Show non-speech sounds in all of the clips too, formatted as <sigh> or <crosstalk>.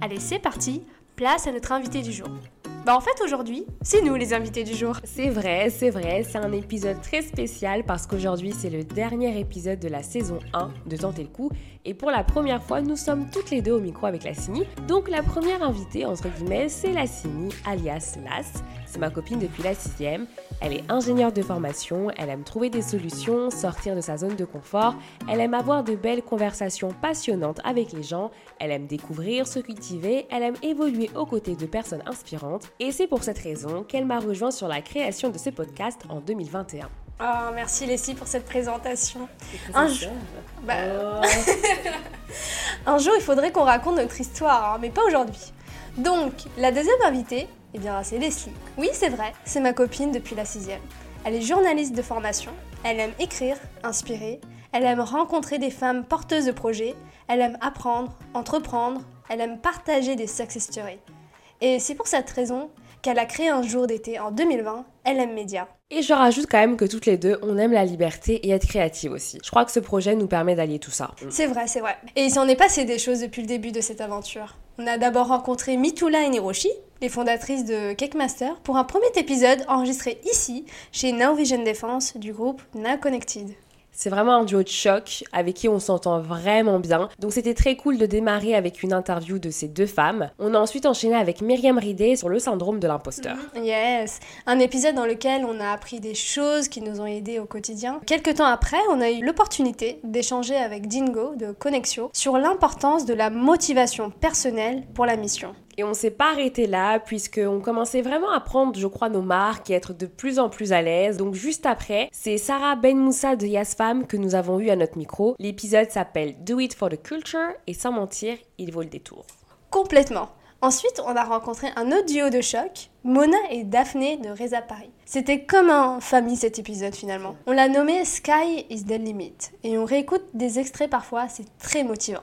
Allez, c'est parti, place à notre invité du jour. Bah en fait aujourd'hui, c'est nous les invités du jour. C'est vrai, c'est vrai, c'est un épisode très spécial parce qu'aujourd'hui c'est le dernier épisode de la saison 1 de Tenter le coup et pour la première fois nous sommes toutes les deux au micro avec la Cini. Donc la première invitée entre guillemets c'est la Cini alias Las. C'est ma copine depuis la sixième. Elle est ingénieure de formation, elle aime trouver des solutions, sortir de sa zone de confort, elle aime avoir de belles conversations passionnantes avec les gens, elle aime découvrir, se cultiver, elle aime évoluer aux côtés de personnes inspirantes et c'est pour cette raison qu'elle m'a rejoint sur la création de ce podcast en 2021. Oh, merci Leslie pour cette présentation. Un, jour... Bah, oh. <laughs> Un jour, il faudrait qu'on raconte notre histoire, hein, mais pas aujourd'hui. Donc, la deuxième invitée, eh bien, c'est Leslie. Oui, c'est vrai, c'est ma copine depuis la sixième. Elle est journaliste de formation, elle aime écrire, inspirer, elle aime rencontrer des femmes porteuses de projets, elle aime apprendre, entreprendre, elle aime partager des success stories. Et c'est pour cette raison qu'elle a créé un jour d'été en 2020, LM Media. Et je rajoute quand même que toutes les deux, on aime la liberté et être créative aussi. Je crois que ce projet nous permet d'allier tout ça. C'est vrai, c'est vrai. Et il s'en est passé des choses depuis le début de cette aventure. On a d'abord rencontré Mitula et Niroshi, les fondatrices de Cake Master, pour un premier épisode enregistré ici, chez Now Vision Defense du groupe Now Connected. C'est vraiment un duo de choc avec qui on s'entend vraiment bien. Donc c'était très cool de démarrer avec une interview de ces deux femmes. On a ensuite enchaîné avec Myriam Ridé sur le syndrome de l'imposteur. Mhm. Yes, un épisode dans lequel on a appris des choses qui nous ont aidés au quotidien. Quelques temps après, on a eu l'opportunité d'échanger avec Dingo de Connexio sur l'importance de la motivation personnelle pour la mission. Et on s'est pas arrêté là, puisqu'on commençait vraiment à prendre, je crois, nos marques et être de plus en plus à l'aise. Donc juste après, c'est Sarah Ben Moussa de Yasfam que nous avons eu à notre micro. L'épisode s'appelle Do It for the Culture et sans mentir, il vaut le détour. Complètement. Ensuite, on a rencontré un autre duo de choc, Mona et Daphné de Reza Paris. C'était comme un famille cet épisode finalement. On l'a nommé Sky is the Limit et on réécoute des extraits parfois, c'est très motivant.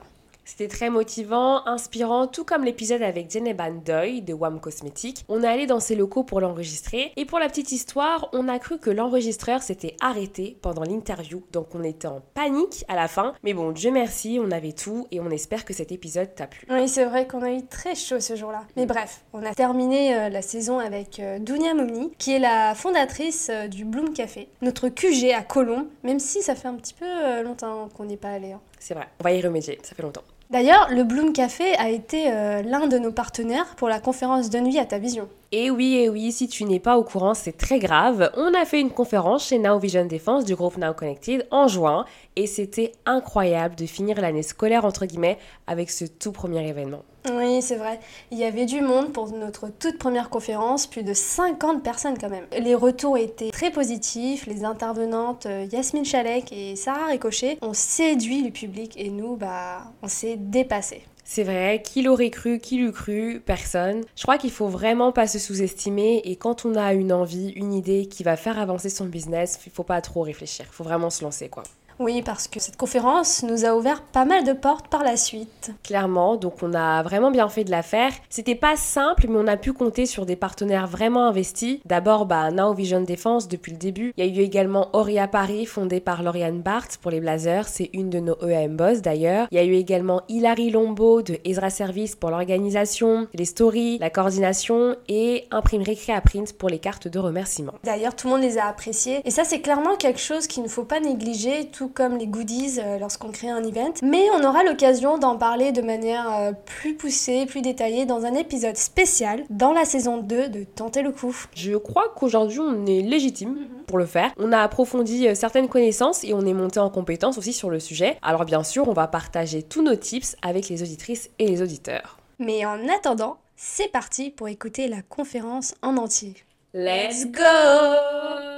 C'était très motivant, inspirant, tout comme l'épisode avec Jeneban Doy de WAM Cosmetics. On est allé dans ses locaux pour l'enregistrer et pour la petite histoire, on a cru que l'enregistreur s'était arrêté pendant l'interview, donc on était en panique à la fin. Mais bon, Dieu merci, on avait tout et on espère que cet épisode t'a plu. Oui, c'est vrai qu'on a eu très chaud ce jour-là. Mais bref, on a terminé euh, la saison avec euh, Dunia Momni, qui est la fondatrice euh, du Bloom Café, notre QG à Colomb, même si ça fait un petit peu longtemps qu'on n'y est pas allé. Hein. C'est vrai, on va y remédier, ça fait longtemps. D'ailleurs, le Bloom Café a été euh, l'un de nos partenaires pour la conférence Donne vie à ta vision. Et oui, et oui, si tu n'es pas au courant, c'est très grave. On a fait une conférence chez Now Vision Defense du groupe Now Connected en juin et c'était incroyable de finir l'année scolaire entre guillemets avec ce tout premier événement. Oui, c'est vrai. Il y avait du monde pour notre toute première conférence, plus de 50 personnes quand même. Les retours étaient très positifs. Les intervenantes euh, Yasmine Chalek et Sarah Ricochet ont séduit le public et nous, bah, on s'est dépassés. C'est vrai, qui l'aurait cru, qui l'eût cru, personne. Je crois qu'il faut vraiment pas se sous-estimer et quand on a une envie, une idée qui va faire avancer son business, il faut pas trop réfléchir, il faut vraiment se lancer quoi. Oui, parce que cette conférence nous a ouvert pas mal de portes par la suite. Clairement, donc on a vraiment bien fait de la faire. C'était pas simple, mais on a pu compter sur des partenaires vraiment investis. D'abord, bah, Now Vision Defense depuis le début. Il y a eu également Oria Paris, fondée par Lauriane Barthes pour les blazers. C'est une de nos EAM boss d'ailleurs. Il y a eu également Hilary Lombo de Ezra Service pour l'organisation, les stories, la coordination et Imprimerie Créa Print pour les cartes de remerciement. D'ailleurs, tout le monde les a appréciées. Et ça, c'est clairement quelque chose qu'il ne faut pas négliger. Tout comme les goodies euh, lorsqu'on crée un event. Mais on aura l'occasion d'en parler de manière euh, plus poussée, plus détaillée dans un épisode spécial dans la saison 2 de Tenter le coup. Je crois qu'aujourd'hui on est légitime mhm. pour le faire. On a approfondi euh, certaines connaissances et on est monté en compétence aussi sur le sujet. Alors bien sûr, on va partager tous nos tips avec les auditrices et les auditeurs. Mais en attendant, c'est parti pour écouter la conférence en entier. Let's go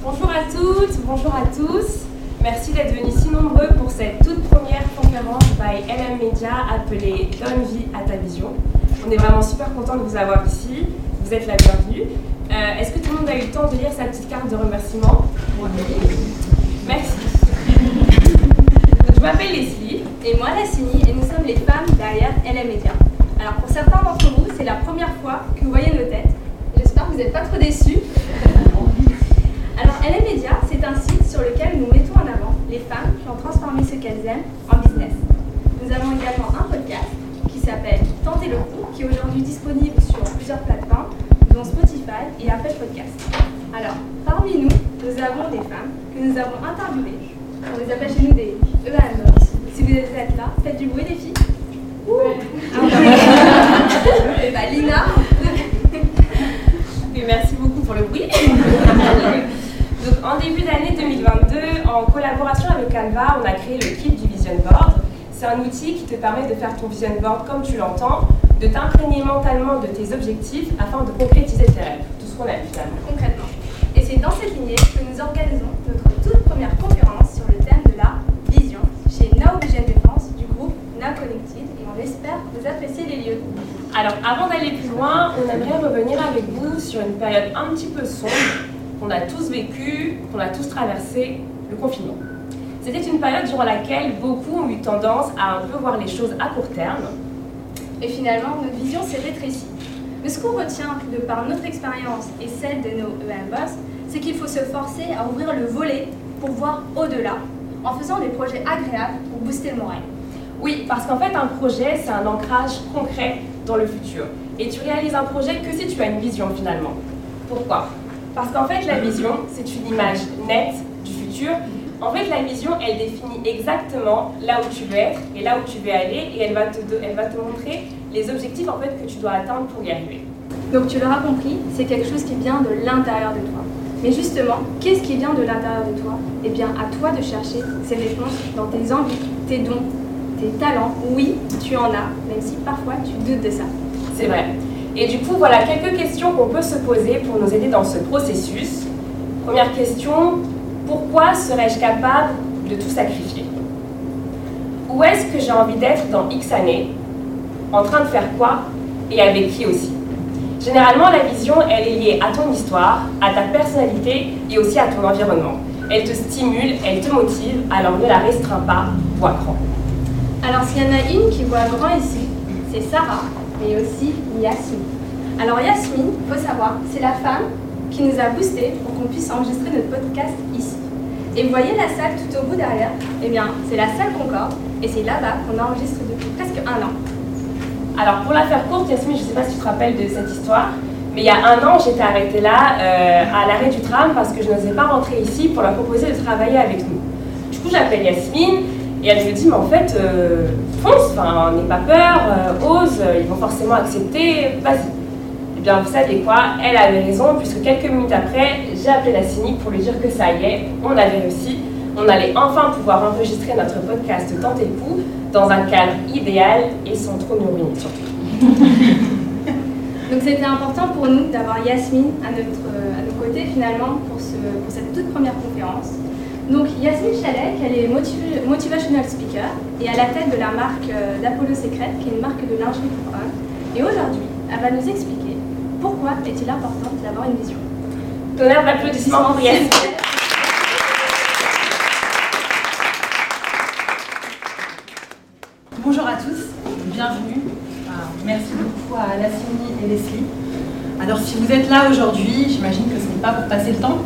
Bonjour à toutes, bonjour à tous. Merci d'être venus si nombreux pour cette toute première conférence by LM Media appelée Donne vie à ta vision. On est vraiment super content de vous avoir ici. Vous êtes la bienvenue. Euh, est-ce que tout le monde a eu le temps de lire sa petite carte de remerciement? Merci. je m'appelle Leslie. Et moi, Lassini, et nous sommes les femmes derrière LM Media. Alors pour certains d'entre vous, c'est la première fois que vous voyez nos têtes. J'espère que vous n'êtes pas trop déçus. Alors LM Media, c'est un site sur lequel nous mettons en avant les femmes qui ont transformé ce qu'elles aiment en business. Nous avons également un podcast qui s'appelle Tentez le coup, qui est aujourd'hui disponible sur plusieurs plateformes, dont Spotify et Apple Podcast. Alors, parmi nous, nous avons des femmes que nous avons interviewées. On les appelle chez nous des EAN. Si vous êtes là, faites du bruit les filles. Et bah Lina. Et merci beaucoup pour le bruit. <laughs> Donc, en début d'année 2022, en collaboration avec Canva, on a créé le kit du Vision Board. C'est un outil qui te permet de faire ton Vision Board comme tu l'entends, de t'imprégner mentalement de tes objectifs afin de concrétiser tes rêves. Tout ce qu'on a finalement. Concrètement. Et c'est dans cette lignée que nous organisons notre toute première conférence sur le thème de la vision chez Now Vision Défense du groupe Now Connected et on espère que vous appréciez les lieux. Alors, avant d'aller plus loin, on aimerait revenir avec vous sur une période un petit peu sombre qu'on a tous vécue, qu'on a tous traversé, le confinement. C'était une période durant laquelle beaucoup ont eu tendance à un peu voir les choses à court terme. Et finalement, notre vision s'est rétrécie. Mais ce qu'on retient de par notre expérience et celle de nos EM Boss, c'est qu'il faut se forcer à ouvrir le volet pour voir au-delà, en faisant des projets agréables pour booster le moral. Oui, parce qu'en fait, un projet, c'est un ancrage concret dans le futur. Et tu réalises un projet que si tu as une vision finalement. Pourquoi? Parce qu'en fait, la vision, c'est une image nette du futur. En fait, la vision, elle définit exactement là où tu veux être et là où tu veux aller et elle va te, elle va te montrer les objectifs en fait, que tu dois atteindre pour y arriver. Donc tu l'auras compris, c'est quelque chose qui vient de l'intérieur de toi. Mais justement, qu'est-ce qui vient de l'intérieur de toi? Eh bien, à toi de chercher ces réponses dans tes envies, tes dons, tes talents. Oui, tu en as, même si parfois tu doutes de ça. C'est vrai. Et du coup, voilà quelques questions qu'on peut se poser pour nous aider dans ce processus. Première question, pourquoi serais-je capable de tout sacrifier? Où est-ce que j'ai envie d'être dans X années? En train de faire quoi? Et avec qui aussi? Généralement, la vision, elle est liée à ton histoire, à ta personnalité et aussi à ton environnement. Elle te stimule, elle te motive, alors ne la restreins pas, vois grand. Alors s'il y en a une qui voit grand ici, c'est Sarah, mais aussi Yasmine. Alors Yasmine, faut savoir, c'est la femme qui nous a boosté pour qu'on puisse enregistrer notre podcast ici. Et vous voyez la salle tout au bout derrière? Eh bien, c'est la salle Concorde, et c'est là-bas qu'on enregistre depuis presque un an. Alors pour la faire courte, Yasmine, je ne sais pas si tu te rappelles de cette histoire, mais il y a un an, j'étais arrêtée là, euh, à l'arrêt du tram, parce que je n'osais pas rentrer ici pour leur proposer de travailler avec nous. Du coup, j'appelle Yasmine, et elle me dit, mais en fait, euh, fonce, n'aie pas peur, euh, ose, ils vont forcément accepter, vas-y. Eh bien, vous savez quoi, elle avait raison, puisque quelques minutes après, j'ai appelé la cynique pour lui dire que ça y est, on avait réussi, on allait enfin pouvoir enregistrer notre podcast Tant et Pou dans un cadre idéal et sans trop nous ruiner surtout. <laughs> Donc c'était important pour nous d'avoir Yasmine à, notre, à nos côtés finalement pour, ce, pour cette toute première conférence. Donc Yasmine Chalek, elle est motivational speaker et à la tête de la marque euh, d'Apollo Secret, qui est une marque de lingerie pour hommes. Et aujourd'hui, elle va nous expliquer pourquoi est-il important d'avoir une vision. Tonnerre d'applaudissements Yasmine. <laughs> Bonjour à tous, bienvenue. Merci beaucoup à Lassini et Leslie. Alors si vous êtes là aujourd'hui, j'imagine que ce n'est pas pour passer le temps,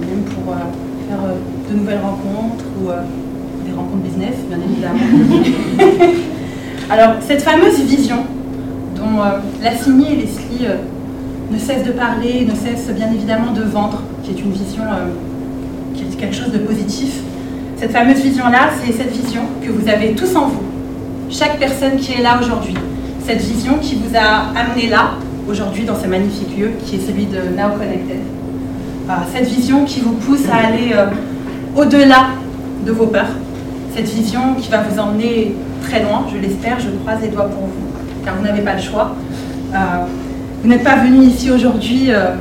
mais même pour euh, euh, de nouvelles rencontres ou euh, des rencontres business, bien <laughs> évidemment. Alors cette fameuse vision dont Lassini et Leslie ne cessent de parler, ne cessent bien évidemment de vendre, qui est une vision qui est quelque chose de positif. Cette fameuse vision-là, c'est cette vision que vous avez tous en vous, chaque personne qui est là aujourd'hui, cette vision qui vous a amené là, aujourd'hui, dans ce magnifique lieu qui est celui de Now Connected. cette vision qui vous pousse à aller euh, au-delà de vos peurs. Cette vision qui va vous emmener très loin, je l'espère, je croise les doigts pour vous, car vous n'avez pas le choix. Euh, vous n'êtes pas venu ici aujourd'hui, euh,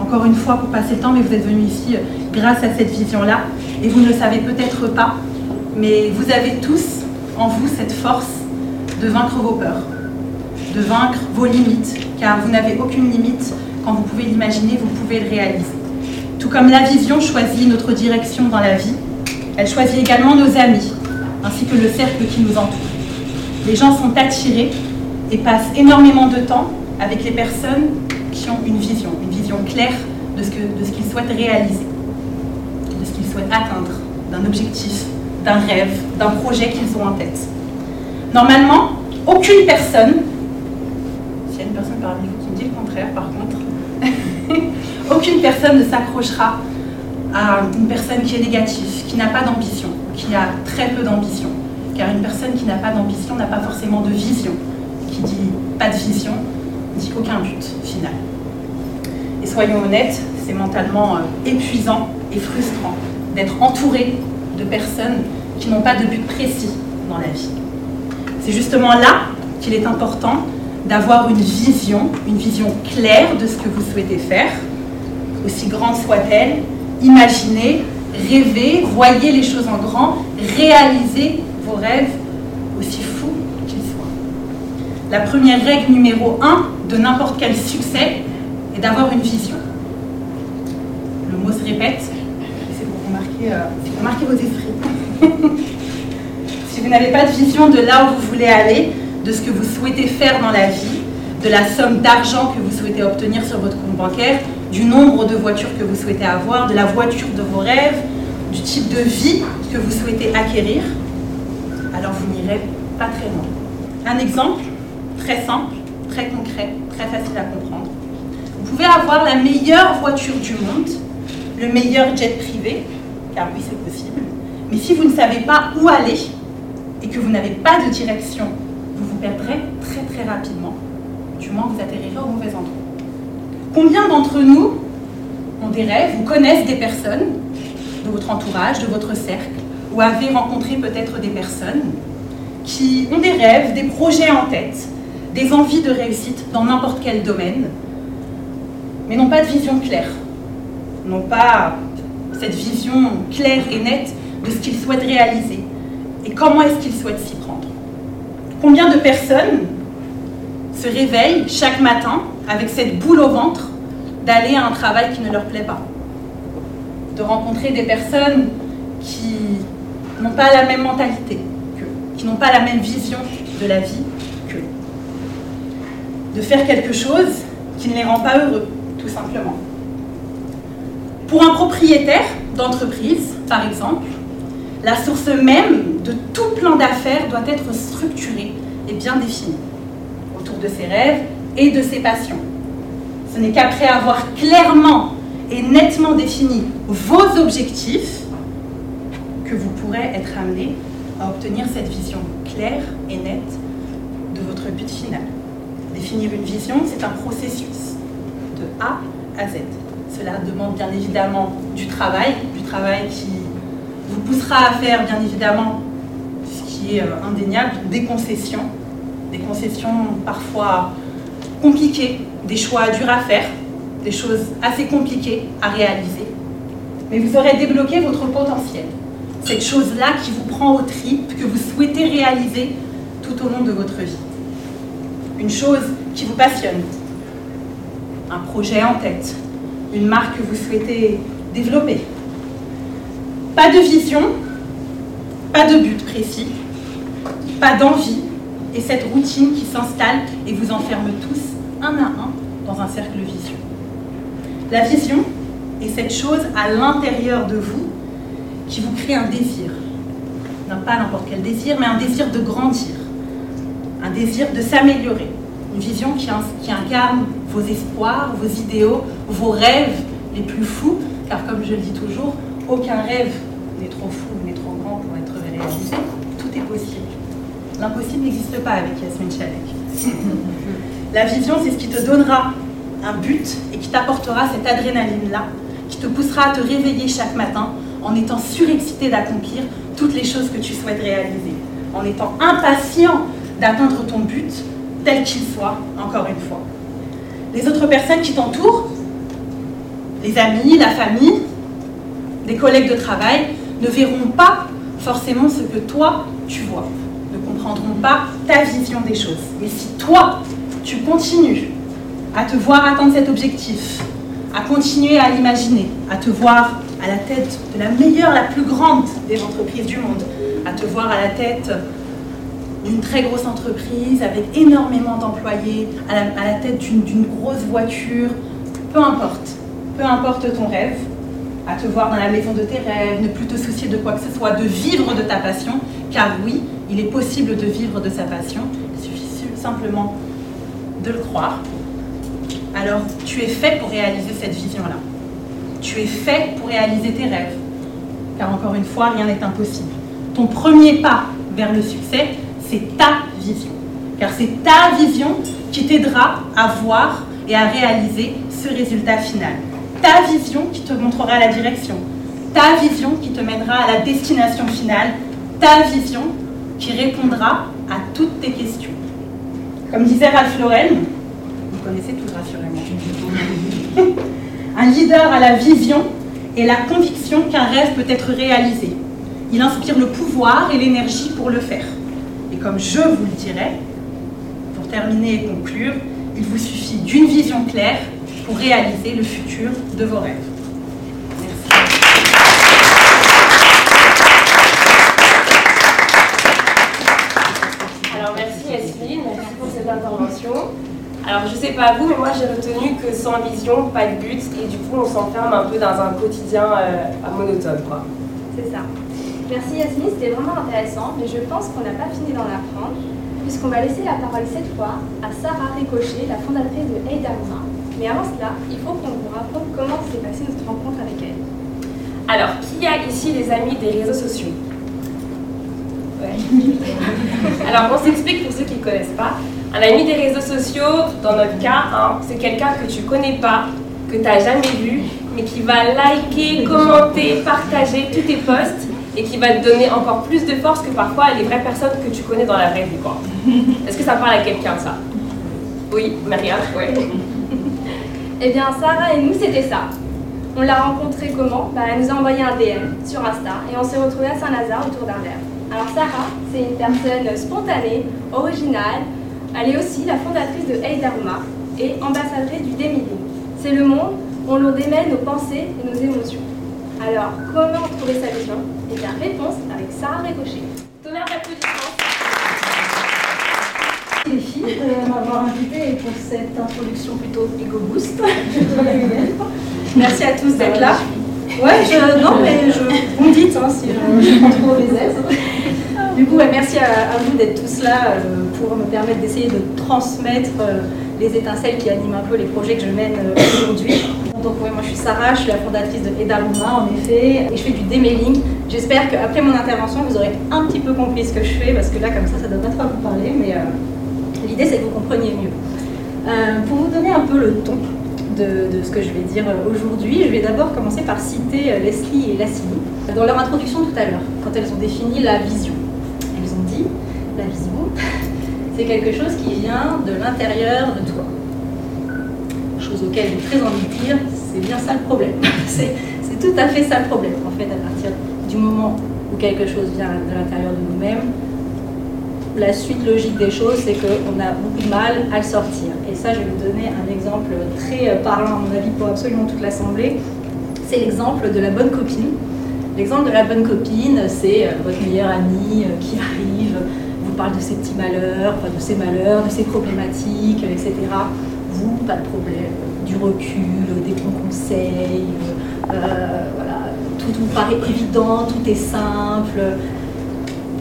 encore une fois, pour passer le temps, mais vous êtes venu ici grâce à cette vision-là. Et vous ne le savez peut-être pas, mais vous avez tous en vous cette force de vaincre vos peurs, de vaincre vos limites, car vous n'avez aucune limite. Quand vous pouvez l'imaginer, vous pouvez le réaliser. Comme la vision choisit notre direction dans la vie, elle choisit également nos amis, ainsi que le cercle qui nous entoure. Les gens sont attirés et passent énormément de temps avec les personnes qui ont une vision, une vision claire de ce qu'ils souhaitent réaliser, de ce qu'ils souhaitent atteindre, d'un objectif, d'un rêve, d'un projet qu'ils ont en tête. Normalement, aucune personne, s'il y a une personne parmi vous qui me dit le contraire par contre, <laughs> aucune personne ne s'accrochera à une personne qui est négative, qui n'a pas d'ambition, qui a très peu d'ambition. Car une personne qui n'a pas d'ambition n'a pas forcément de vision. Qui dit pas de vision, dit aucun but final. Et soyons honnêtes, c'est mentalement euh, épuisant et frustrant d'être entouré de personnes qui n'ont pas de but précis dans la vie. C'est justement là qu'il est important d'avoir une vision, une vision claire de ce que vous souhaitez faire, aussi grande soit-elle, imaginez, rêvez, voyez les choses en grand, réalisez vos rêves, aussi fous qu'ils soient. La première règle numéro un de n'importe quel succès est d'avoir une vision. Le mot se répète, c'est pour remarquer, euh, vos esprits. <laughs> si vous n'avez pas de vision de là où vous voulez aller, de ce que vous souhaitez faire dans la vie, de la somme d'argent que vous souhaitez obtenir sur votre compte bancaire, du nombre de voitures que vous souhaitez avoir, de la voiture de vos rêves, du type de vie que vous souhaitez acquérir, alors vous n'irez pas très loin. Un exemple très simple, très concret, très facile à comprendre. Vous pouvez avoir la meilleure voiture du monde, le meilleur jet privé, car oui c'est possible, mais si vous ne savez pas où aller et que vous n'avez pas de direction, vous vous perdrez très très rapidement. Du moins vous atterrirez au mauvais endroit. Combien d'entre nous ont des rêves ou connaissent des personnes de votre entourage, de votre cercle, ou avez rencontré peut-être des personnes qui ont des rêves, des projets en tête, des envies de réussite dans n'importe quel domaine, mais n'ont pas de vision claire, n'ont pas cette vision claire et nette de ce qu'ils souhaitent réaliser et comment est-ce qu'ils souhaitent s'y prendre? Combien de personnes se réveillent chaque matin avec cette boule au ventre d'aller à un travail qui ne leur plaît pas. De rencontrer des personnes qui n'ont pas la même mentalité qu'eux, qui n'ont pas la même vision de la vie qu'eux. De faire quelque chose qui ne les rend pas heureux, tout simplement. Pour un propriétaire d'entreprise, par exemple, la source même de tout plan d'affaires doit être structurée et bien définie autour de ses rêves et de ses passions. Ce n'est qu'après avoir clairement et nettement défini vos objectifs que vous pourrez être amené à obtenir cette vision claire et nette de votre but final. Définir une vision, c'est un processus de A à Z. Cela demande bien évidemment du travail, du travail qui vous poussera à faire bien évidemment ce qui est euh, indéniable, des concessions, des concessions parfois compliquées, des choix durs à faire, des choses assez compliquées à réaliser. Mais vous aurez débloqué votre potentiel, cette chose-là qui vous prend au tripes, que vous souhaitez réaliser tout au long de votre vie. Une chose qui vous passionne, un projet en tête, une marque que vous souhaitez développer. Pas de vision, pas de but précis, pas d'envie, et cette routine qui s'installe et vous enferme tous un à un dans un cercle vicieux. La vision est cette chose à l'intérieur de vous qui vous crée un désir. Non pas n'importe quel désir, mais un désir de grandir, un désir de s'améliorer. Une vision qui, qui incarne vos espoirs, vos idéaux, vos rêves les plus fous, car comme je le dis toujours, aucun rêve n'est trop fou, n'est trop grand pour être réalisé. Tout est possible. L'impossible n'existe pas avec Yasmine Chalek. <laughs> La vision, c'est ce qui te donnera un but et qui t'apportera cette adrénaline-là, qui te poussera à te réveiller chaque matin en étant surexcité d'accomplir toutes les choses que tu souhaites réaliser, en étant impatient d'atteindre ton but, tel qu'il soit, encore une fois. Les autres personnes qui t'entourent, les amis, la famille, des collègues de travail, ne verront pas forcément ce que toi, tu vois. ne comprendront pas ta vision des choses. Mais si toi, tu continues à te voir atteindre cet objectif, à continuer à l'imaginer, à te voir à la tête de la meilleure, la plus grande des entreprises du monde, à te voir à la tête d'une très grosse entreprise avec énormément d'employés, à la, tête d'une grosse voiture, peu importe, peu importe ton rêve, à te voir dans la maison de tes rêves, ne plus te soucier de quoi que ce soit, de vivre de ta passion, car oui, il est possible de vivre de sa passion, il suffit simplement le croire. Alors, tu es fait pour réaliser cette vision-là. Tu es fait pour réaliser tes rêves, car encore une fois, rien n'est impossible. Ton premier pas vers le succès, c'est ta vision, car c'est ta vision qui t'aidera à voir et à réaliser ce résultat final ta vision qui te montrera la direction, ta vision qui te mènera à la destination finale, ta vision qui répondra à toutes tes questions. Comme disait Ralph Lauren, vous connaissez tout rassurément, <laughs> un leader a la vision et la conviction qu'un rêve peut être réalisé. Il inspire le pouvoir et l'énergie pour le faire. Et comme je vous le dirai, pour terminer et conclure, il vous suffit d'une vision claire pour réaliser le futur de vos rêves. Merci. Alors merci Yasmine, merci pour cette intervention. Alors je sais pas vous, mais moi j'ai retenu que sans vision, pas de but, et du coup on s'enferme un peu dans un quotidien euh, monotone. C'est ça. Merci Yasmine, c'était vraiment intéressant, mais je pense qu'on n'a pas fini d'en apprendre, puisqu'on va laisser la parole cette fois à Sarah Ricochet, la fondatrice de Eidaruma, mais avant cela, il faut qu'on vous raconte comment s'est passée notre rencontre avec elle. Alors, qui a ici les amis des réseaux sociaux? Ouais. <laughs> Alors, on s'explique pour ceux qui ne connaissent pas. Un ami des réseaux sociaux, dans notre cas, hein, c'est quelqu'un que tu connais pas, que tu n'as jamais vu, mais qui va liker, commenter, partager tous tes posts et qui va te donner encore plus de force que parfois les vraies personnes que tu connais dans la vraie vie. <laughs> Est-ce que ça parle à quelqu'un, ça? Oui, Maria Ouais. <laughs> Eh bien, Sarah et nous, c'était ça. On l'a rencontrée comment? Bah, Elle nous a envoyé un DM sur Insta et on s'est retrouvés à Saint-Lazare autour d'un verre. Alors Sarah, c'est une personne spontanée, originale. Elle est aussi la fondatrice de Hey et ambassadrice du Demiling. C'est le monde où l'on démêle nos pensées et nos émotions. Alors, comment trouver sa vision? Eh bien, réponse avec Sarah Ricochet. Tonnerre d'applaudissements les filles de m'avoir invité pour cette introduction plutôt Ego Boost. <laughs> Merci à tous d'être là. Ouais, je, non, mais je, vous me dites hein, si je, prends trop <laughs> les aises. Du coup, merci à, vous d'être tous là euh, pour me permettre d'essayer de transmettre euh, les étincelles qui animent un peu les projets que je mène euh, aujourd'hui. Donc moi je suis Sarah, je suis la fondatrice de Edaluma en effet, et je fais du démailing. J'espère qu'après mon intervention, vous aurez un petit peu compris ce que je fais, parce que là comme ça, ça ne donne pas trop à vous parler, mais L'idée, c'est que vous compreniez mieux. Pour vous donner un peu le ton de, ce que je vais dire aujourd'hui, je vais d'abord commencer par citer Leslie et Lassini dans leur introduction tout à l'heure, quand elles ont défini la vision. C'est quelque chose qui vient de l'intérieur de toi. Chose auquel j'ai très envie de dire, c'est bien ça le problème. <laughs> c'est tout à fait ça le problème, en fait, à partir du moment où quelque chose vient de l'intérieur de nous-mêmes, la suite logique des choses, c'est qu'on a beaucoup de mal à le sortir. Et ça, je vais vous donner un exemple très euh, parlant, à mon avis, pour absolument toute l'Assemblée. C'est l'exemple de la bonne copine. L'exemple de la bonne copine, c'est euh, votre meilleure amie euh, qui arrive, parle de ses petits malheurs, de ses malheurs, de ses problématiques, etc. Vous, pas de problème, du recul, des bons conseils, voilà, tout vous paraît évident, tout est simple.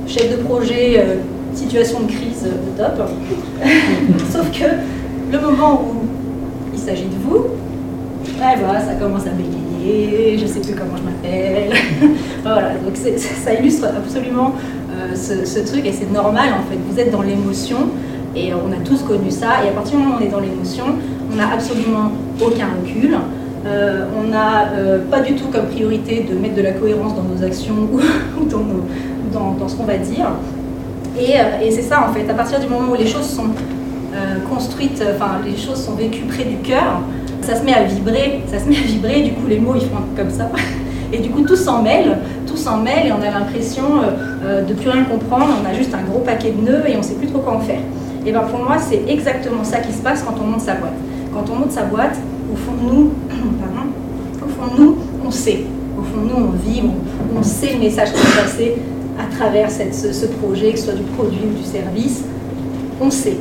Chef de projet situation de crise au top. <laughs> Sauf que le moment où il s'agit de vous, voilà, ça commence à bégayer, je ne sais plus comment je m'appelle. <laughs> voilà, donc ça illustre absolument euh, ce, truc et c'est normal en fait. Vous êtes dans l'émotion et on a tous connu ça. Et à partir du moment où on est dans l'émotion, on n'a absolument aucun recul. Euh, on n'a euh, pas du tout comme priorité de mettre de la cohérence dans nos actions <laughs> ou dans, dans ce qu'on va dire. Euh, et, c'est ça en fait, à partir du moment où les choses sont construites, enfin les choses sont vécues près du cœur, ça se met à vibrer, ça se met à vibrer, du coup les mots ils font comme ça. <laughs> Et du coup, tout s'en mêle, tout s'en mêle et on a l'impression euh, de plus rien comprendre. On a juste un gros paquet de nœuds et on ne sait plus trop quoi en faire. Et bien pour moi, c'est exactement ça qui se passe quand on monte sa boîte. Quand on monte sa boîte, au fond de nous, <clears throat> au fond de nous, on sait. Au fond de nous, on vit, on, sait le message qui est passé à travers cette, ce, projet, que ce soit du produit ou du service. On sait.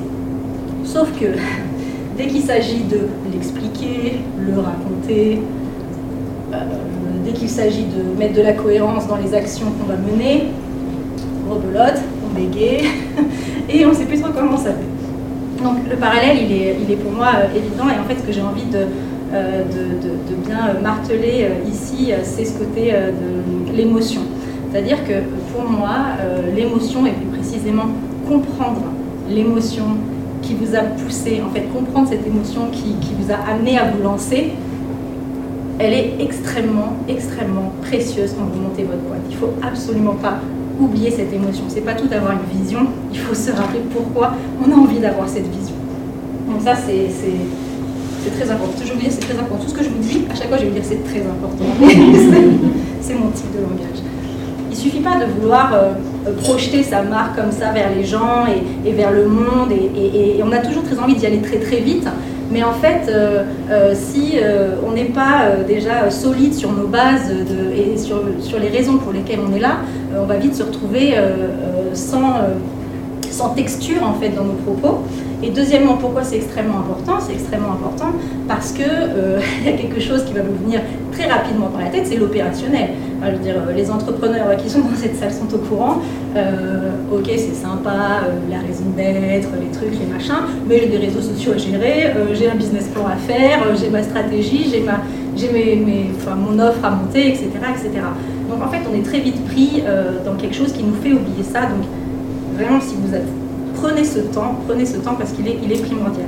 Sauf que <laughs> dès qu'il s'agit de l'expliquer, le raconter, euh, dès qu'il s'agit de mettre de la cohérence dans les actions qu'on va mener, rebelote, on bégaye, <laughs> et on ne sait plus trop comment ça fait. Donc le parallèle, il est, il est pour moi euh, évident, et en fait ce que j'ai envie de, euh, de, bien marteler ici, c'est ce côté de l'émotion. C'est-à-dire que pour moi, l'émotion, et plus précisément comprendre l'émotion qui vous a poussé, en fait, comprendre cette émotion qui, vous a amené à vous lancer, elle est extrêmement, extrêmement précieuse quand vous montez votre boîte. Il ne faut absolument pas oublier cette émotion. C'est pas tout d'avoir une vision, il faut se rappeler pourquoi on a envie d'avoir cette vision. Donc ça, c'est très important. Je dire, c'est très important. Tout ce que je vous dis, à chaque fois, je vais vous dire c'est très important. <laughs> c'est mon type de langage. Il suffit pas de vouloir euh, projeter sa marque comme ça vers les gens et, vers le monde. Et, on a toujours très envie d'y aller très très vite. Mais en fait, euh, euh, si on n'est pas déjà solide sur nos bases et sur, sur, les raisons pour lesquelles on est là, on va vite se retrouver sans, sans texture en fait dans nos propos. Et deuxièmement, pourquoi c'est extrêmement important? C'est extrêmement important parce qu'il euh, <laughs> y a quelque chose qui va vous venir très rapidement par la tête, c'est l'opérationnel. je veux dire, euh, les entrepreneurs qui sont <laughs> dans cette salle sont au courant. Euh, ok, c'est sympa, la raison d'être, les trucs, les machins, mais j'ai des réseaux sociaux à gérer, j'ai un business plan à faire, j'ai ma stratégie, j'ai ma, j'ai mes, enfin, mon offre à monter, etc., etc. Donc en fait, on est très vite pris dans quelque chose qui nous fait oublier ça. Donc vraiment, si vous êtes prenez ce temps, prenez ce temps parce qu'il est, primordial.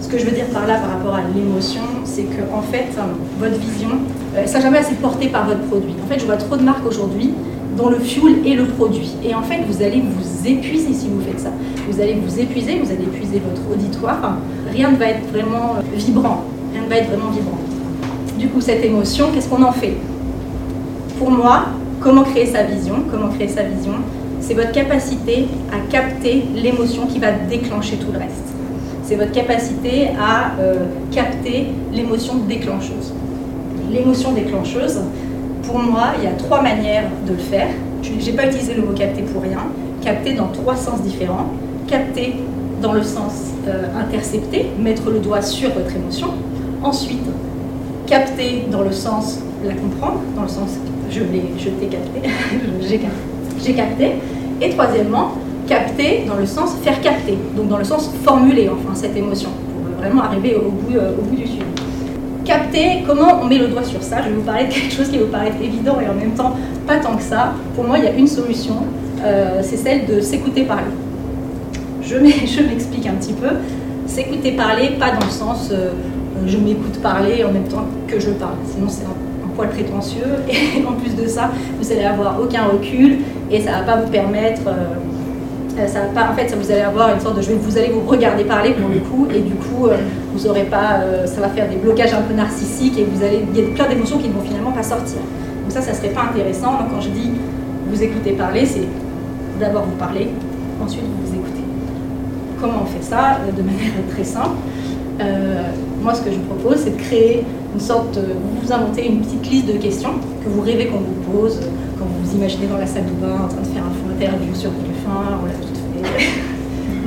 Ce que je veux dire par là, par rapport à l'émotion, c'est que en fait, euh, votre vision, euh, ça jamais assez porté par votre produit. En fait, je vois trop de marques aujourd'hui dont le fuel est le produit. Et en fait, vous allez vous épuiser si vous faites ça. Vous allez vous épuiser, vous allez épuiser votre auditoire. rien ne va être vraiment euh, vibrant. Rien ne va être vraiment vibrant. Du coup, cette émotion, qu'est-ce qu'on en fait? Pour moi, comment créer sa vision? Comment créer sa vision? C'est votre capacité à capter l'émotion qui va déclencher tout le reste. C'est votre capacité à euh, capter l'émotion déclencheuse. L'émotion déclencheuse, pour moi, il y a trois manières de le faire. Je n'ai pas utilisé le mot capter pour rien. Capter dans trois sens différents. Capter dans le sens euh, intercepter, mettre le doigt sur votre émotion. Ensuite, capter dans le sens la comprendre, dans le sens je l'ai, je t'ai capté, <laughs> j'ai capté j'ai capté. Et troisièmement, capter dans le sens faire capter, donc dans le sens formuler enfin cette émotion, pour vraiment arriver au bout, euh, au bout du sujet. Capter, comment on met le doigt sur ça? Je vais vous parler de quelque chose qui vous paraître évident et en même temps pas tant que ça. Pour moi, il y a une solution, euh, c'est celle de s'écouter parler. Je <laughs> m'explique un petit peu. S'écouter parler, pas dans le sens euh, je m'écoute parler en même temps que je parle, sinon c'est un poil prétentieux <laughs> et en plus de ça, vous allez avoir aucun recul et ça va pas vous permettre. Euh, euh, ça va pas, en fait, ça vous allez avoir une sorte de, vous allez vous regarder parler pour le coup, et du coup, euh, vous aurez pas, ça va faire des blocages un peu narcissiques, et vous allez, il y a plein d'émotions qui ne vont finalement pas sortir. Donc ça, ça serait pas intéressant. Donc quand je dis vous écoutez parler, c'est d'abord vous parler, ensuite vous écoutez. Comment on fait ça De manière très simple? Moi, ce que je vous propose, c'est de créer une sorte, vous vous inventez une petite liste de questions que vous rêvez qu'on vous pose, quand vous vous imaginez dans la salle de bain en train de faire un fond interview sur TF1, on l'a tout fait.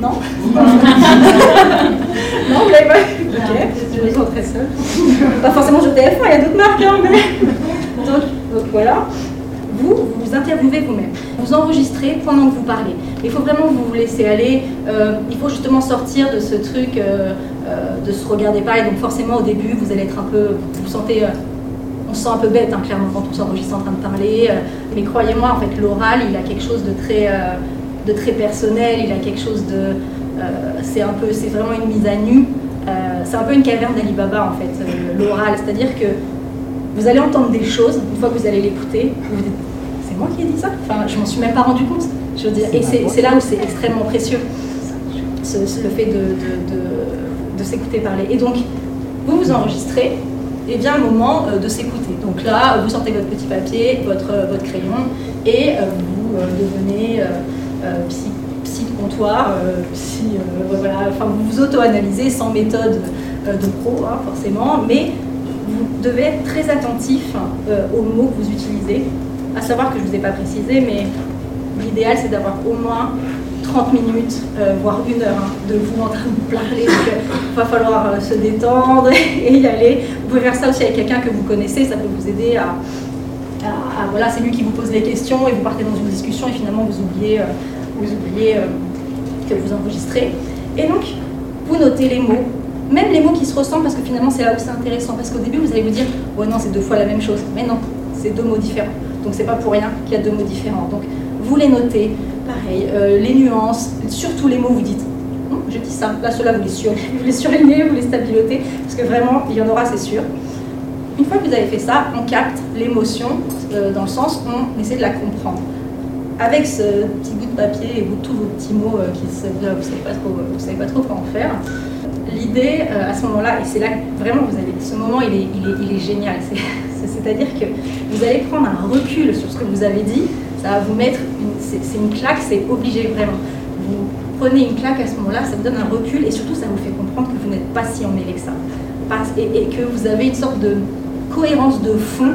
<laughs> non? <laughs> Non, vous l'avez pas Ok, je me sens très seule. <laughs> pas forcément sur TF1, il y a d'autres marques, hein, mais... donc, voilà. Vous, vous interviewez vous-même. Vous enregistrez pendant que vous parlez. Il faut vraiment vous laisser aller. Euh, il faut justement sortir de ce truc euh, euh, de se regarder pas. Et donc forcément, au début, vous allez être un peu... Vous vous sentez on se sent un peu bête, hein, clairement, quand on s'enregistre en train de parler. Euh, mais croyez-moi, en fait, l'oral, il a quelque chose de très, euh, de très personnel, il a quelque chose de. Euh, c'est un peu, c'est vraiment une mise à nu. c'est un peu une caverne d'Alibaba, en fait, l'oral. C'est-à-dire que vous allez entendre des choses, une fois que vous allez l'écouter, vous vous dites c'est moi qui ai dit ça? Enfin, je m'en suis même pas rendu compte. Je veux dire, et c'est là où c'est extrêmement précieux, le fait de, de, de, de s'écouter parler. Et donc, vous vous enregistrez, et vient le moment de s'écouter Donc là, vous sortez votre petit papier, votre, votre crayon, et vous devenez psy, de comptoir, enfin, vous vous auto-analysez sans méthode de pro, hein, forcément, mais vous devez être très attentif aux mots que vous utilisez. À savoir que je ne vous ai pas précisé, mais l'idéal c'est d'avoir au moins 30 minutes, euh, voire une heure, hein, de vous en train de parler. il va falloir euh, se détendre <laughs> et y aller. Vous pouvez faire ça aussi avec quelqu'un que vous connaissez, ça peut vous aider à, voilà, c'est lui qui vous pose les questions et vous partez dans une discussion et finalement vous oubliez, euh, vous oubliez que vous enregistrez. Et donc, vous notez les mots, même les mots qui se ressemblent parce que finalement c'est là où c'est intéressant. Parce qu'au début vous allez vous dire, ouais non, c'est deux fois la même chose. Mais non, c'est deux mots différents. Donc c'est pas pour rien qu'il y a deux mots différents. Donc vous les notez, pareil, euh, les nuances, surtout les mots, vous dites, hum, je dis ça, là, cela, vous les, sur, <laughs> vous les surlignez, vous les stabilotez, parce que vraiment, il y en aura, c'est sûr. Une fois que vous avez fait ça, on capte l'émotion, euh, dans le sens, on essaie de la comprendre. Avec ce petit bout de papier et tous vos petits mots euh, qui vous ne savez, pas trop, vous savez pas trop quoi en faire, l'idée à ce moment-là, et c'est là que vraiment vous avez, ce moment il est, il est, il est génial, <laughs> c'est-à-dire que vous allez prendre un recul sur ce que vous avez dit, ça va vous mettre, c'est une claque, c'est obligé vraiment. Vous prenez une claque à ce moment-là, ça vous donne un recul et surtout ça vous fait comprendre que vous n'êtes pas si emmêlé que ça. Et, que vous avez une sorte de cohérence de fond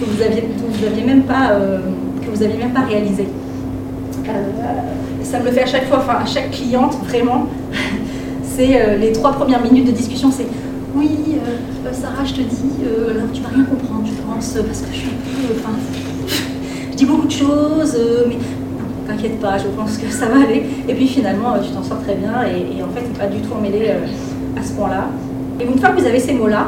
que vous aviez, vous aviez même pas, euh, que même pas réalisé. Euh, ça me le fait à chaque fois, enfin à chaque cliente vraiment. <laughs> c'est euh, les trois premières minutes de discussion, c'est oui, Sarah, je te dis, alors tu vas rien comprendre, je pense, parce que je suis un peu, <laughs> je dis beaucoup de choses, euh, mais t'inquiète pas, je pense que ça va aller. Et puis finalement, euh, tu t'en sors très bien et, en fait, c'est pas du tout emmêlé euh, à ce point-là. Et une fois que vous avez ces mots-là,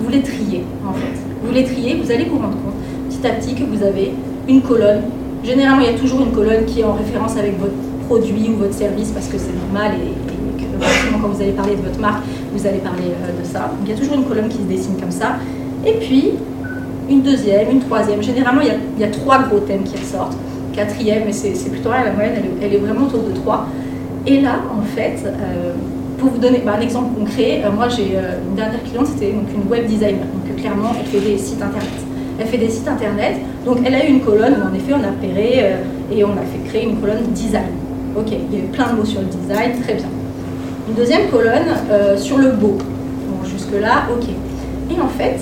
vous les triez en fait. Vous les triez, vous allez vous rendre compte petit à petit que vous avez une colonne. Généralement, il y a toujours une colonne qui est en référence avec votre produit ou votre service parce que c'est normal et, que quand vous allez parler de votre marque, vous allez parler de ça. Donc il y a toujours une colonne qui se dessine comme ça. Et puis, une deuxième, une troisième. Généralement, il y a, trois gros thèmes qui ressortent. Quatrième, mais c'est plutôt rien, la moyenne, elle, est vraiment autour de trois. Et là, en fait, euh, pour vous donner bah, un exemple concret, euh, moi j'ai euh, une dernière cliente, c'était une web designer. Donc clairement, elle fait des sites internet. Elle fait des sites internet, donc elle a eu une colonne où en effet on a repéré et on a fait créer une colonne design. Ok, il y a eu plein de mots sur le design, très bien. Une deuxième colonne sur le beau. Jusque-là, ok. Et en fait,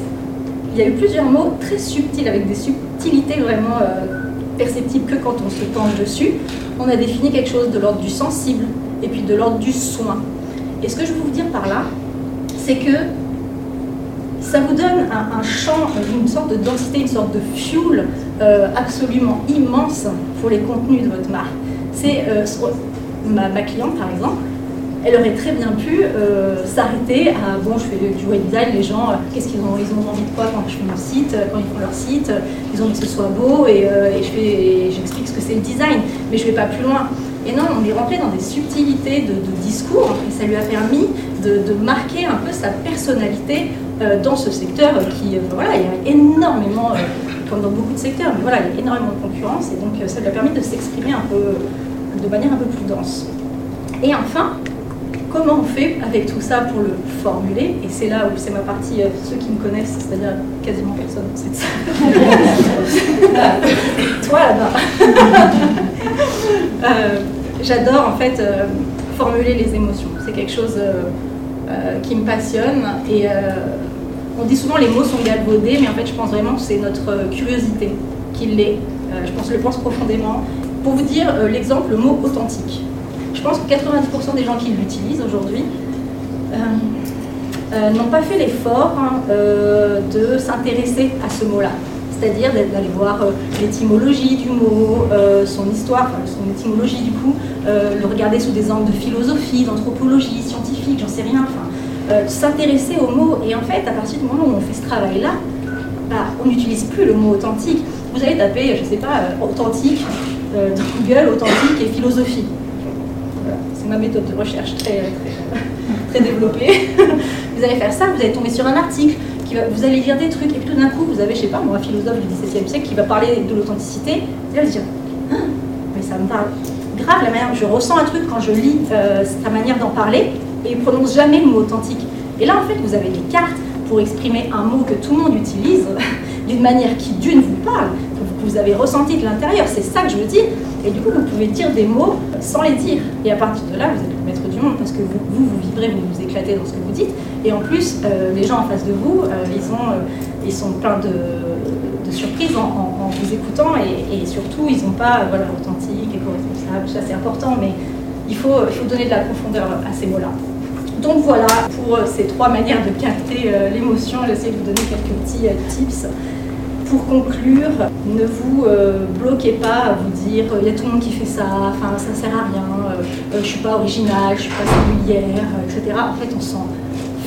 il y a eu plusieurs mots très subtils, avec des subtilités vraiment perceptibles que quand on se penche dessus. On a défini quelque chose de l'ordre du sensible et puis de l'ordre du soin. Et ce que je veux vous dire par là, c'est que ça vous donne un, champ, une sorte de densité, une sorte de fuel euh, absolument immense pour les contenus de votre marque. C'est euh, ma cliente par exemple, elle aurait très bien pu euh, s'arrêter à bon, je fais du web design, les gens, euh, qu'est-ce qu'ils ont, ils ont envie de quoi quand je fais mon site, euh, quand ils font leur site, ils ont envie que ce soit beau et, et j'explique ce que c'est le design, mais je ne vais pas plus loin. Et non, on est rentré dans des subtilités de, discours et ça lui a permis de, marquer un peu sa personnalité dans ce secteur qui, voilà, il y a énormément, comme dans beaucoup de secteurs, mais voilà, il y a énormément de concurrence et donc ça lui a permis de s'exprimer un peu, de manière un peu plus dense. Et enfin, comment on fait avec tout ça pour le formuler Et c'est là où c'est ma partie, euh, ceux qui me connaissent, c'est-à-dire quasiment personne c'est ça. <laughs> Toi là-bas. <laughs> Euh, j'adore en fait euh, formuler les émotions. C'est quelque chose qui me passionne et on dit souvent les mots sont galvaudés, mais en fait je pense vraiment que c'est notre curiosité qui l'est. je pense, je le pense profondément. Pour vous dire l'exemple, le mot authentique pense que 90% des gens qui l'utilisent aujourd'hui euh, euh, n'ont pas fait l'effort hein, euh, de s'intéresser à ce mot-là. C'est-à-dire d'aller voir l'étymologie du mot, son histoire, son étymologie du coup, le regarder sous des angles de philosophie, d'anthropologie, scientifique, j'en sais rien, enfin, s'intéresser au mot. Et en fait, à partir du moment où on fait ce travail-là, bah, on n'utilise plus le mot authentique. Vous allez taper, je ne sais pas, authentique dans Google, authentique et philosophie ma méthode de recherche très, très, développée. <laughs> vous allez faire ça, vous allez tomber sur un article, qui va, vous allez lire des trucs, et puis tout d'un coup, vous avez, je sais pas, moi, un philosophe du XVIIe siècle qui va parler de l'authenticité, vous allez dire, ah, mais ça me parle grave la manière, je ressens un truc quand je lis euh, sa manière d'en parler, et il prononce jamais le mot authentique. Et là, en fait, vous avez des cartes pour exprimer un mot que tout le monde utilise, <laughs> d'une manière qui d'une vous parle, que vous avez ressenti de l'intérieur. C'est ça que je veux dire. Et du coup, vous pouvez dire des mots sans les dire. Et à partir de là, vous êtes le maître du monde parce que vous, vous, vous vibrez, vous vous éclatez dans ce que vous dites. Et en plus, euh, les gens en face de vous, euh, ils, ont, euh, ils sont pleins de, surprises en, vous écoutant et, surtout, ils n'ont pas voilà, authentique, éco-responsable, ça c'est important, mais il faut, il faut donner de la profondeur à ces mots-là. Donc voilà pour ces trois manières de capter l'émotion. J'essaie de vous donner quelques petits tips. Pour conclure, ne vous euh, bloquez pas à vous dire il y a tout le monde qui fait ça, enfin ça sert à rien, euh, euh, je suis pas originale, je suis pas singulière, etc. En fait, on s'en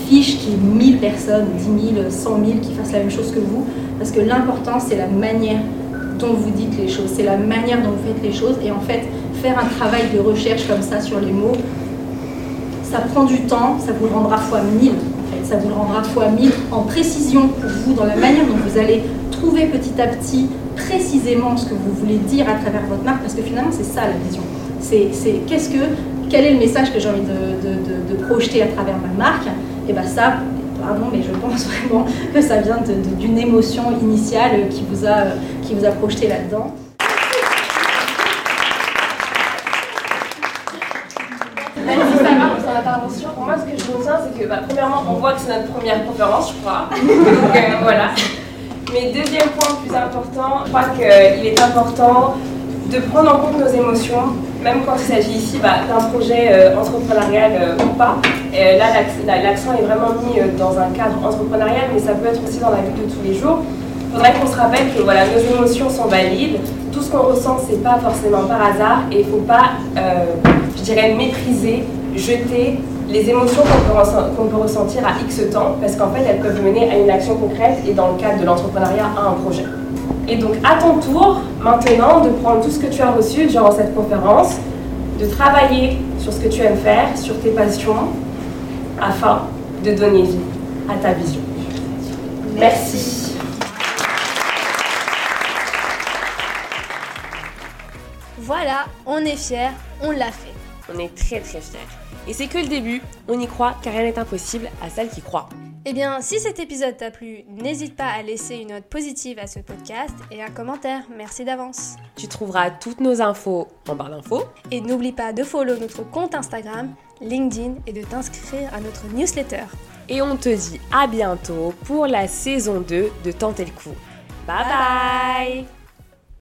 fiche qu'il y ait 1000 personnes, 10 000, 100 000 qui fassent la même chose que vous, parce que l'important c'est la manière dont vous dites les choses, c'est la manière dont vous faites les choses, et en fait, faire un travail de recherche comme ça sur les mots, ça prend du temps, ça vous rendra fois 1000 ça vous le rendra fois 1000 en précision pour vous dans la manière dont vous allez trouver petit à petit précisément ce que vous voulez dire à travers votre marque, parce que finalement c'est ça la vision. C'est qu'est-ce que, quel est le message que j'ai envie de, projeter à travers ma marque? Et bien ça, pardon, mais je pense <laughs> vraiment que ça vient d'une émotion initiale qui vous a projeté là-dedans. Pour moi, ce que je retiens, c'est que bah, premièrement, on voit que c'est notre première conférence, je crois. <laughs> Donc euh, voilà. Mais deuxième point plus important, je crois qu'il est important de prendre en compte nos émotions, même quand il s'agit ici bah, d'un projet euh, entrepreneurial euh, ou pas. là, l'accent est vraiment mis dans un cadre entrepreneurial, mais ça peut être aussi dans la vie de tous les jours. Il faudrait qu'on se rappelle que voilà, nos émotions sont valides, tout ce qu'on ressent, c'est pas forcément par hasard, et il ne faut pas, je dirais, mépriser, jeter les émotions qu'on peut, ressentir à X temps, parce qu'en fait, elles peuvent mener à une action concrète et dans le cadre de l'entrepreneuriat, à un projet. Et donc, à ton tour, maintenant, de prendre tout ce que tu as reçu durant cette conférence, de travailler sur ce que tu aimes faire, sur tes passions, afin de donner vie à ta vision. Merci. Voilà, on est fiers, on l'a fait. On est très très fiers. Et c'est que le début, on y croit car rien n'est impossible à celle qui croit. Eh bien, si cet épisode t'a plu, n'hésite pas à laisser une note positive à ce podcast et un commentaire. Merci d'avance. Tu trouveras toutes nos infos en barre d'infos. Et n'oublie pas de follow notre compte Instagram, LinkedIn et de t'inscrire à notre newsletter. Et on te dit à bientôt pour la saison 2 de Tenter le coup. bye, bye.